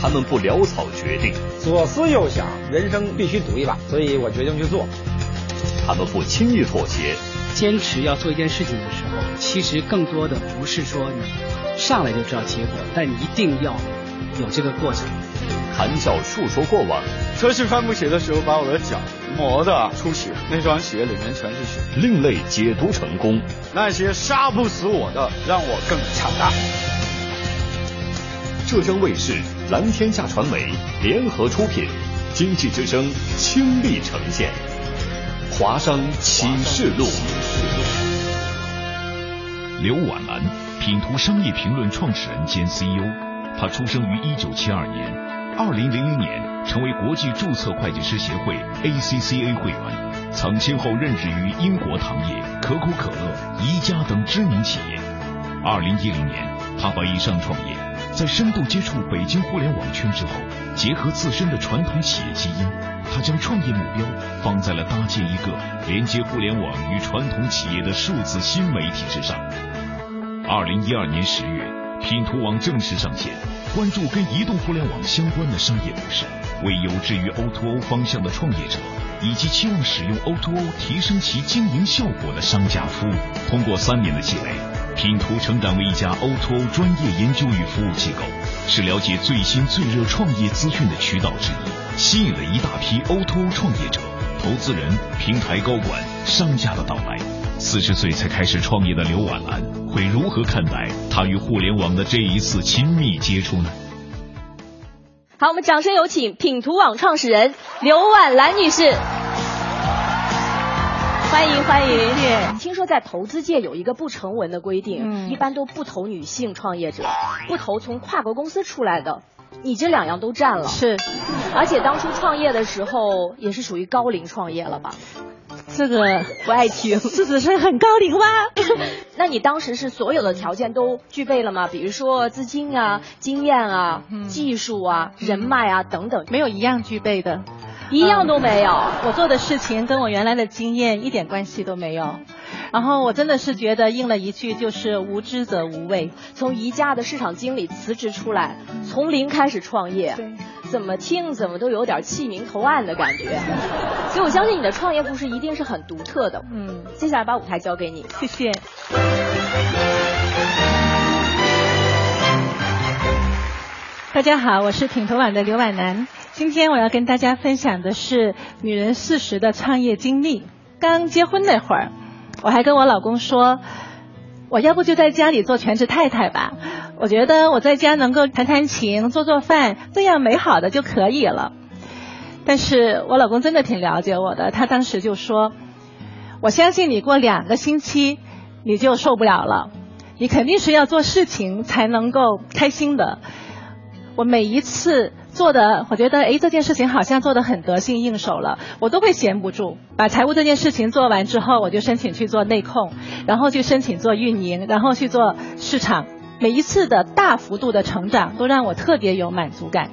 他们不潦草决定，左思右想，人生必须赌一把，所以我决定去做。他们不轻易妥协，坚持要做一件事情的时候，其实更多的不是说你上来就知道结果，但你一定要有这个过程。谈笑述说过往，测试帆布鞋的时候，把我的脚磨得出血，那双鞋里面全是血。另类解读成功，那些杀不死我的，让我更强大。浙江卫视、蓝天下传媒联合出品，《经济之声》倾力呈现《华商启示录》。刘婉兰，品图商业评论创始人兼 CEO。他出生于一九七二年，二零零零年成为国际注册会计师协会 ACCA 会员，曾先后任职于英国糖业、可口可乐、宜家等知名企业。二零一零年，他把以上创业。在深度接触北京互联网圈之后，结合自身的传统企业基因，他将创业目标放在了搭建一个连接互联网与传统企业的数字新媒体之上。二零一二年十月，拼图网正式上线，关注跟移动互联网相关的商业模式，为有志于 O2O 方向的创业者以及期望使用 O2O 提升其经营效果的商家服务。通过三年的积累。拼图成长为一家 O2O 专业研究与服务机构，是了解最新最热创业资讯的渠道之一，吸引了一大批 O2O 创业者、投资人、平台高管、商家的到来。四十岁才开始创业的刘婉兰会如何看待她与互联网的这一次亲密接触呢？好，我们掌声有请品图网创始人刘婉兰女士。欢迎欢迎！听说在投资界有一个不成文的规定，一般都不投女性创业者，不投从跨国公司出来的。你这两样都占了，是。而且当初创业的时候也是属于高龄创业了吧？这个不爱听，这只是很高龄吗？那你当时是所有的条件都具备了吗？比如说资金啊、经验啊、技术啊、人脉啊等等，没有一样具备的。一样都没有，我做的事情跟我原来的经验一点关系都没有。然后我真的是觉得应了一句，就是无知者无畏。从宜家的市场经理辞职出来，从零开始创业，怎么听怎么都有点弃明投暗的感觉。所以我相信你的创业故事一定是很独特的。嗯，接下来把舞台交给你，谢谢。大家好，我是品头网的刘婉楠。今天我要跟大家分享的是女人四十的创业经历。刚结婚那会儿，我还跟我老公说，我要不就在家里做全职太太吧。我觉得我在家能够弹弹琴、做做饭，这样美好的就可以了。但是我老公真的挺了解我的，他当时就说，我相信你过两个星期你就受不了了，你肯定是要做事情才能够开心的。我每一次。做的，我觉得哎，这件事情好像做的很得心应手了，我都会闲不住。把财务这件事情做完之后，我就申请去做内控，然后去申请做运营，然后去做市场。每一次的大幅度的成长，都让我特别有满足感。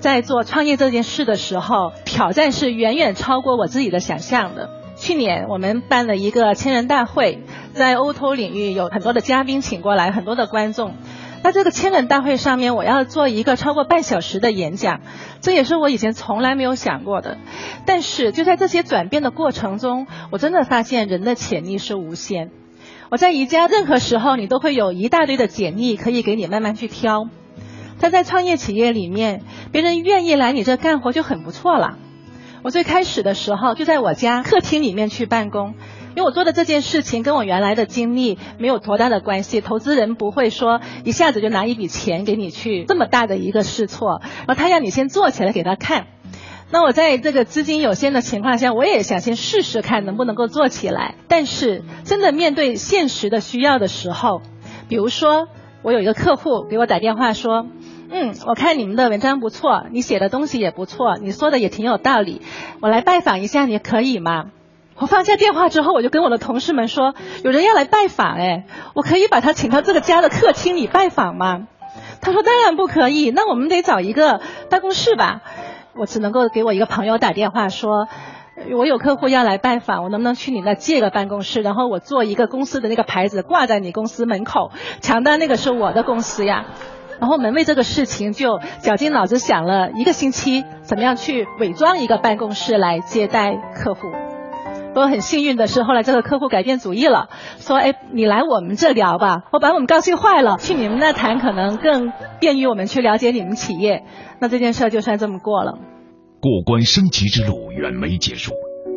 在做创业这件事的时候，挑战是远远超过我自己的想象的。去年我们办了一个千人大会，在 O2O 领域有很多的嘉宾请过来，很多的观众。在这个千人大会上面，我要做一个超过半小时的演讲，这也是我以前从来没有想过的。但是就在这些转变的过程中，我真的发现人的潜力是无限。我在宜家，任何时候你都会有一大堆的简历可以给你慢慢去挑。但在创业企业里面，别人愿意来你这干活就很不错了。我最开始的时候就在我家客厅里面去办公。因为我做的这件事情跟我原来的经历没有多大的关系，投资人不会说一下子就拿一笔钱给你去这么大的一个试错，然后他要你先做起来给他看。那我在这个资金有限的情况下，我也想先试试看能不能够做起来。但是真的面对现实的需要的时候，比如说我有一个客户给我打电话说，嗯，我看你们的文章不错，你写的东西也不错，你说的也挺有道理，我来拜访一下你可以吗？我放下电话之后，我就跟我的同事们说，有人要来拜访，哎，我可以把他请到这个家的客厅里拜访吗？他说当然不可以，那我们得找一个办公室吧。我只能够给我一个朋友打电话说，我有客户要来拜访，我能不能去你那借个办公室，然后我做一个公司的那个牌子挂在你公司门口，强调那个是我的公司呀。然后我们为这个事情就绞尽脑汁想了一个星期，怎么样去伪装一个办公室来接待客户。不过很幸运的是，后来这个客户改变主意了，说：“哎，你来我们这聊吧，我把我们高兴坏了。去你们那谈可能更便于我们去了解你们企业。”那这件事就算这么过了。过关升级之路远没结束。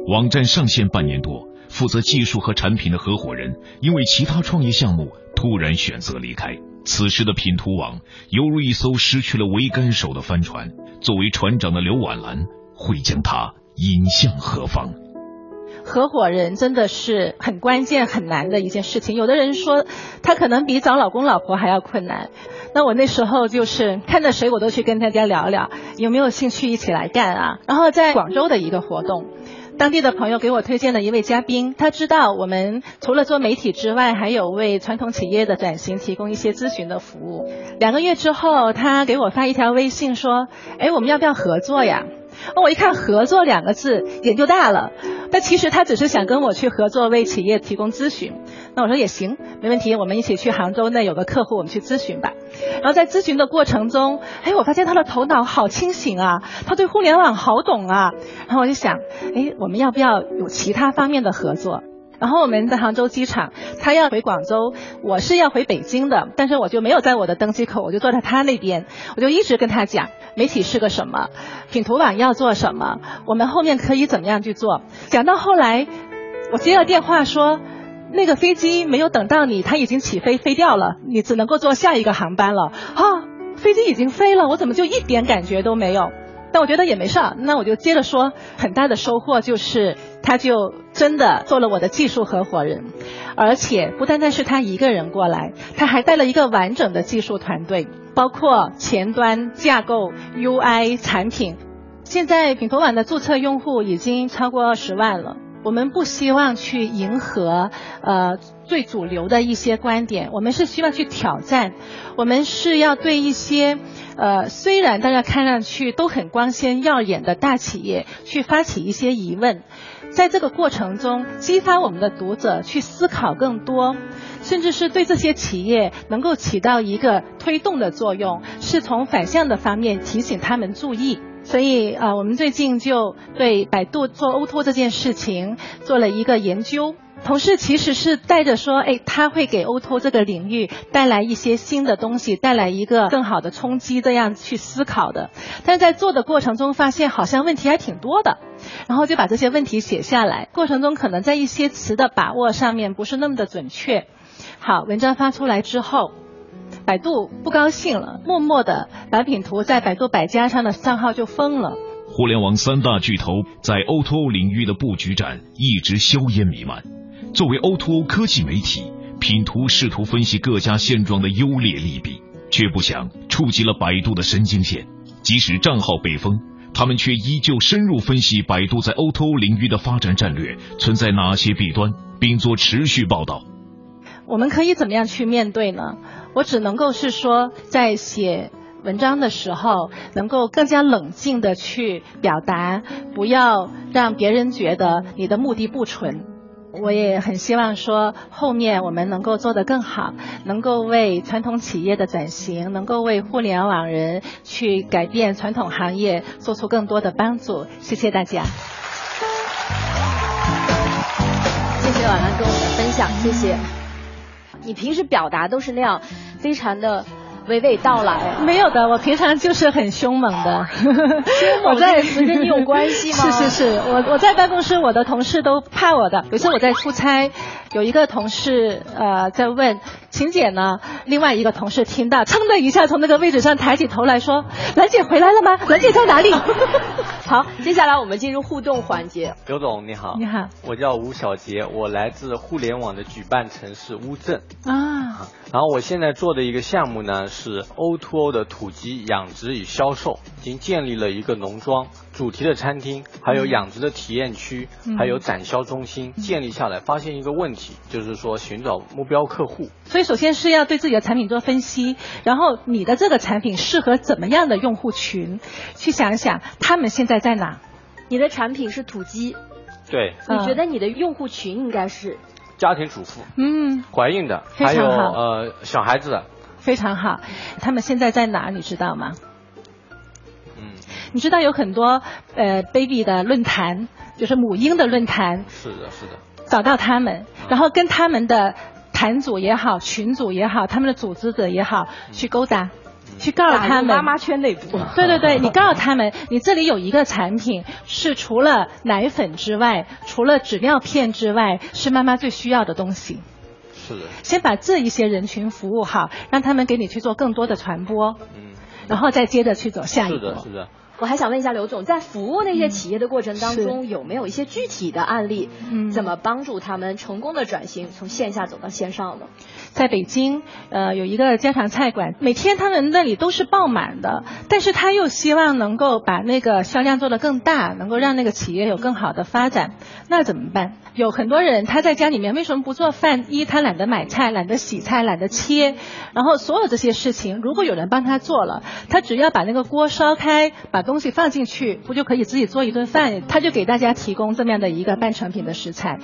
网站上线半年多，负责技术和产品的合伙人因为其他创业项目突然选择离开。此时的品图网犹如一艘失去了桅杆手的帆船，作为船长的刘婉兰会将它引向何方？合伙人真的是很关键、很难的一件事情。有的人说，他可能比找老公老婆还要困难。那我那时候就是看着谁，我都去跟大家聊聊，有没有兴趣一起来干啊？然后在广州的一个活动，当地的朋友给我推荐了一位嘉宾，他知道我们除了做媒体之外，还有为传统企业的转型提供一些咨询的服务。两个月之后，他给我发一条微信说：“哎，我们要不要合作呀？”我一看“合作”两个字，眼就大了。但其实他只是想跟我去合作，为企业提供咨询。那我说也行，没问题，我们一起去杭州那有个客户，我们去咨询吧。然后在咨询的过程中，哎，我发现他的头脑好清醒啊，他对互联网好懂啊。然后我就想，哎，我们要不要有其他方面的合作？然后我们在杭州机场，他要回广州，我是要回北京的，但是我就没有在我的登机口，我就坐在他那边，我就一直跟他讲媒体是个什么，品图网要做什么，我们后面可以怎么样去做。讲到后来，我接了电话说，那个飞机没有等到你，它已经起飞飞掉了，你只能够坐下一个航班了。啊，飞机已经飞了，我怎么就一点感觉都没有？但我觉得也没事儿，那我就接着说，很大的收获就是，他就真的做了我的技术合伙人，而且不单单是他一个人过来，他还带了一个完整的技术团队，包括前端架构、UI 产品。现在品头网的注册用户已经超过二十万了。我们不希望去迎合呃最主流的一些观点，我们是希望去挑战，我们是要对一些呃虽然大家看上去都很光鲜耀眼的大企业去发起一些疑问，在这个过程中激发我们的读者去思考更多，甚至是对这些企业能够起到一个推动的作用，是从反向的方面提醒他们注意。所以啊，我们最近就对百度做 Oto 这件事情做了一个研究。同事其实是带着说，哎，他会给 O2O 这个领域带来一些新的东西，带来一个更好的冲击，这样去思考的。但在做的过程中，发现好像问题还挺多的，然后就把这些问题写下来。过程中可能在一些词的把握上面不是那么的准确。好，文章发出来之后。百度不高兴了，默默的把品图在百度百家上的账号就封了。互联网三大巨头在 O2O 领域的布局战一直硝烟弥漫。作为 O2O 科技媒体，品图试图分析各家现状的优劣利弊，却不想触及了百度的神经线。即使账号被封，他们却依旧深入分析百度在 O2O 领域的发展战略存在哪些弊端，并做持续报道。我们可以怎么样去面对呢？我只能够是说，在写文章的时候，能够更加冷静的去表达，不要让别人觉得你的目的不纯。我也很希望说，后面我们能够做得更好，能够为传统企业的转型，能够为互联网人去改变传统行业做出更多的帮助。谢谢大家。谢谢婉兰跟我们的分享，谢谢。你平时表达都是那样，非常的娓娓道来。没有的，我平常就是很凶猛的。我在词跟你有关系吗？是是是，我我在办公室，我的同事都怕我的。有次我在出差，有一个同事呃在问。晴姐呢？另外一个同事听到，噌的一下从那个位置上抬起头来说：“兰姐回来了吗？兰姐在哪里？” 好，接下来我们进入互动环节。刘总你好，你好，我叫吴小杰，我来自互联网的举办城市乌镇啊。然后我现在做的一个项目呢是 O2O 的土鸡养殖与销售，已经建立了一个农庄。主题的餐厅，还有养殖的体验区，还有展销中心建立下来，发现一个问题，就是说寻找目标客户。所以首先是要对自己的产品做分析，然后你的这个产品适合怎么样的用户群，去想一想他们现在在哪。你的产品是土鸡，对。你觉得你的用户群应该是家庭主妇，嗯，怀孕的，还有呃小孩子的。非常好。他们现在在哪你知道吗？嗯，你知道有很多呃 baby 的论坛，就是母婴的论坛。是的，是的。找到他们，然后跟他们的坛组也好、群组也好、他们的组织者也好去勾搭。去告诉他们妈妈圈内部。对对对，你告诉他们，你这里有一个产品是除了奶粉之外，除了纸尿片之外，是妈妈最需要的东西。是的。先把这一些人群服务好，让他们给你去做更多的传播。嗯。然后再接着去走下一步。是的，是的。我还想问一下刘总，在服务那些企业的过程当中，有没有一些具体的案例？嗯。怎么帮助他们成功的转型，从线下走到线上呢？在北京，呃，有一个家常菜馆，每天他们那里都是爆满的，但是他又希望能够把那个销量做得更大，能够让那个企业有更好的发展，那怎么办？有很多人他在家里面为什么不做饭？一他懒得买菜，懒得洗菜，懒得切，然后所有这些事情，如果有人帮他做了，他只要把那个锅烧开，把东西放进去，不就可以自己做一顿饭？他就给大家提供这么样的一个半成品的食材。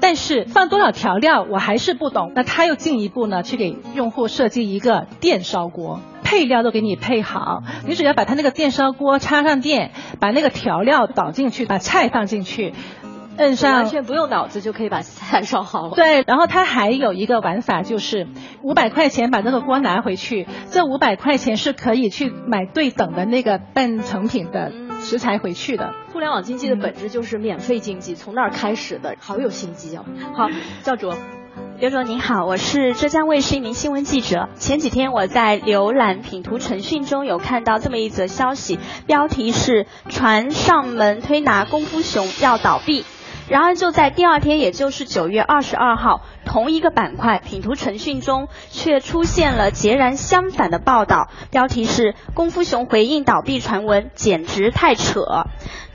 但是放多少调料我还是不懂，那他又进一步呢去给用户设计一个电烧锅，配料都给你配好，你只要把他那个电烧锅插上电，把那个调料倒进去，把菜放进去，摁上，完全不用脑子就可以把菜 烧好了。对，然后他还有一个玩法就是五百块钱把这个锅拿回去，这五百块钱是可以去买对等的那个半成品的。食材回去的。互联网经济的本质就是免费经济，从那儿开始的，好有心机哦。好，教主，刘总您好，我是浙江卫视一名新闻记者。前几天我在浏览品图腾讯中有看到这么一则消息，标题是“传上门推拿功夫熊要倒闭”。然而就在第二天，也就是九月二十二号。同一个板块，品图晨讯中却出现了截然相反的报道，标题是“功夫熊回应倒闭传闻，简直太扯”。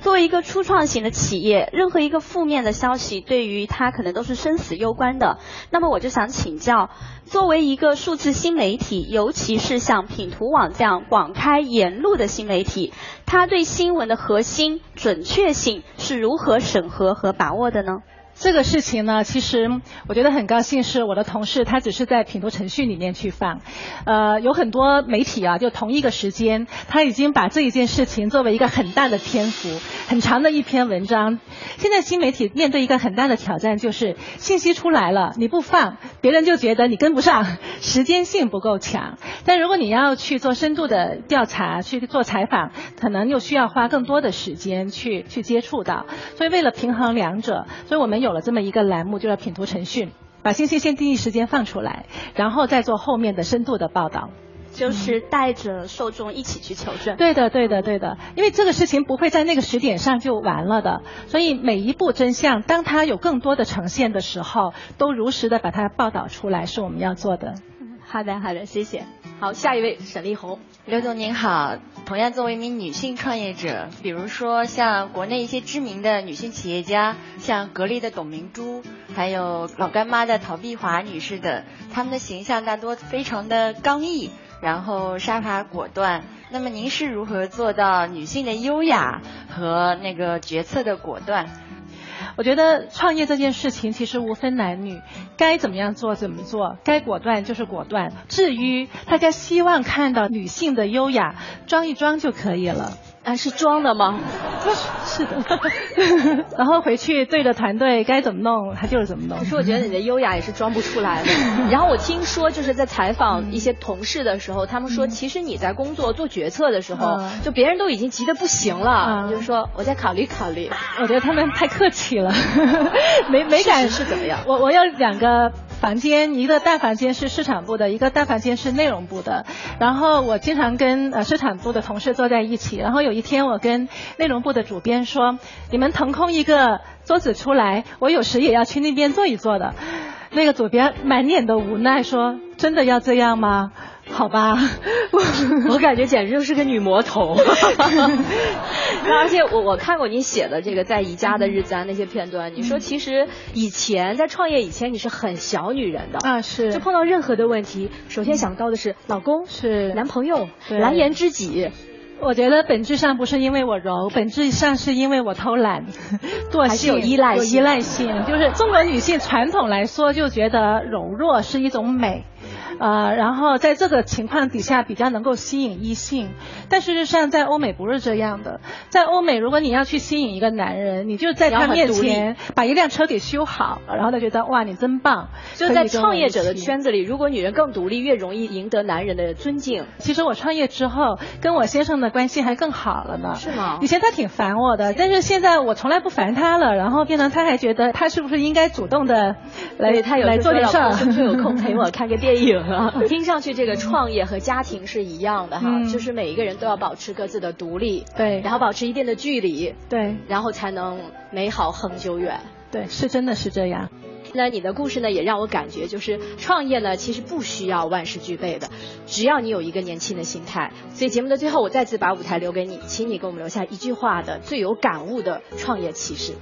作为一个初创型的企业，任何一个负面的消息对于它可能都是生死攸关的。那么我就想请教，作为一个数字新媒体，尤其是像品图网这样广开言路的新媒体，它对新闻的核心准确性是如何审核和把握的呢？这个事情呢，其实我觉得很高兴，是我的同事他只是在品读程序里面去放，呃，有很多媒体啊，就同一个时间，他已经把这一件事情作为一个很大的篇幅、很长的一篇文章。现在新媒体面对一个很大的挑战，就是信息出来了，你不放，别人就觉得你跟不上，时间性不够强。但如果你要去做深度的调查、去做采访，可能又需要花更多的时间去去接触到。所以为了平衡两者，所以我们。有了这么一个栏目，就叫品图诚讯，把信息先第一时间放出来，然后再做后面的深度的报道，就是带着受众一起去求证。对的，对的，对的，因为这个事情不会在那个时点上就完了的，所以每一步真相，当它有更多的呈现的时候，都如实的把它报道出来，是我们要做的。好的，好的，谢谢。好，下一位沈丽红，刘总您好。同样作为一名女性创业者，比如说像国内一些知名的女性企业家，像格力的董明珠，还有老干妈的陶碧华女士等，她们的形象大多非常的刚毅，然后杀伐果断。那么您是如何做到女性的优雅和那个决策的果断？我觉得创业这件事情其实无分男女，该怎么样做怎么做，该果断就是果断。至于大家希望看到女性的优雅，装一装就可以了。啊，是装的吗？是的。然后回去对着团队该怎么弄，他就是怎么弄。可是我觉得你的优雅也是装不出来的。然后我听说就是在采访一些同事的时候，他们说其实你在工作做决策的时候，就别人都已经急得不行了，就说我再考虑考虑。我觉得他们太客气了，没没敢是怎么样？我我有两个。房间一个大房间是市场部的，一个大房间是内容部的。然后我经常跟呃市场部的同事坐在一起。然后有一天我跟内容部的主编说：“你们腾空一个桌子出来，我有时也要去那边坐一坐的。”那个主编满脸的无奈说：“真的要这样吗？”好吧，我 我感觉简直就是个女魔头。而且我我看过你写的这个在宜家的日子啊那些片段，你说其实以前在创业以前你是很小女人的啊，是就碰到任何的问题，首先想到的是老公是男朋友蓝颜知己。我觉得本质上不是因为我柔，本质上是因为我偷懒，惰性有依赖有依赖性。就是中国女性传统来说就觉得柔弱是一种美。呃，然后在这个情况底下比较能够吸引异性。但事实上，在欧美不是这样的。在欧美，如果你要去吸引一个男人，你就在他面前把一辆车给修好，然后他觉得哇，你真棒。就在创业者的圈子里，如果女人更独立，越容易赢得男人的尊敬。其实我创业之后，跟我先生的关系还更好了呢。是吗？以前他挺烦我的，但是现在我从来不烦他了。然后变成他还觉得他是不是应该主动的来他有来做点事儿，是不是有空陪我看个电影啊？听上去这个创业和家庭是一样的哈，就是每一个人都要保持各自的独立，对，然后保持一定的距离，对，然后才能美好恒久远。对，是真的是这样。那你的故事呢，也让我感觉就是创业呢，其实不需要万事俱备的，只要你有一个年轻的心态。所以节目的最后，我再次把舞台留给你，请你给我们留下一句话的最有感悟的创业启示。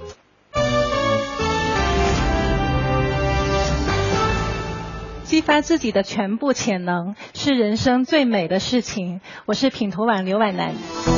激发自己的全部潜能是人生最美的事情。我是品图网刘婉楠。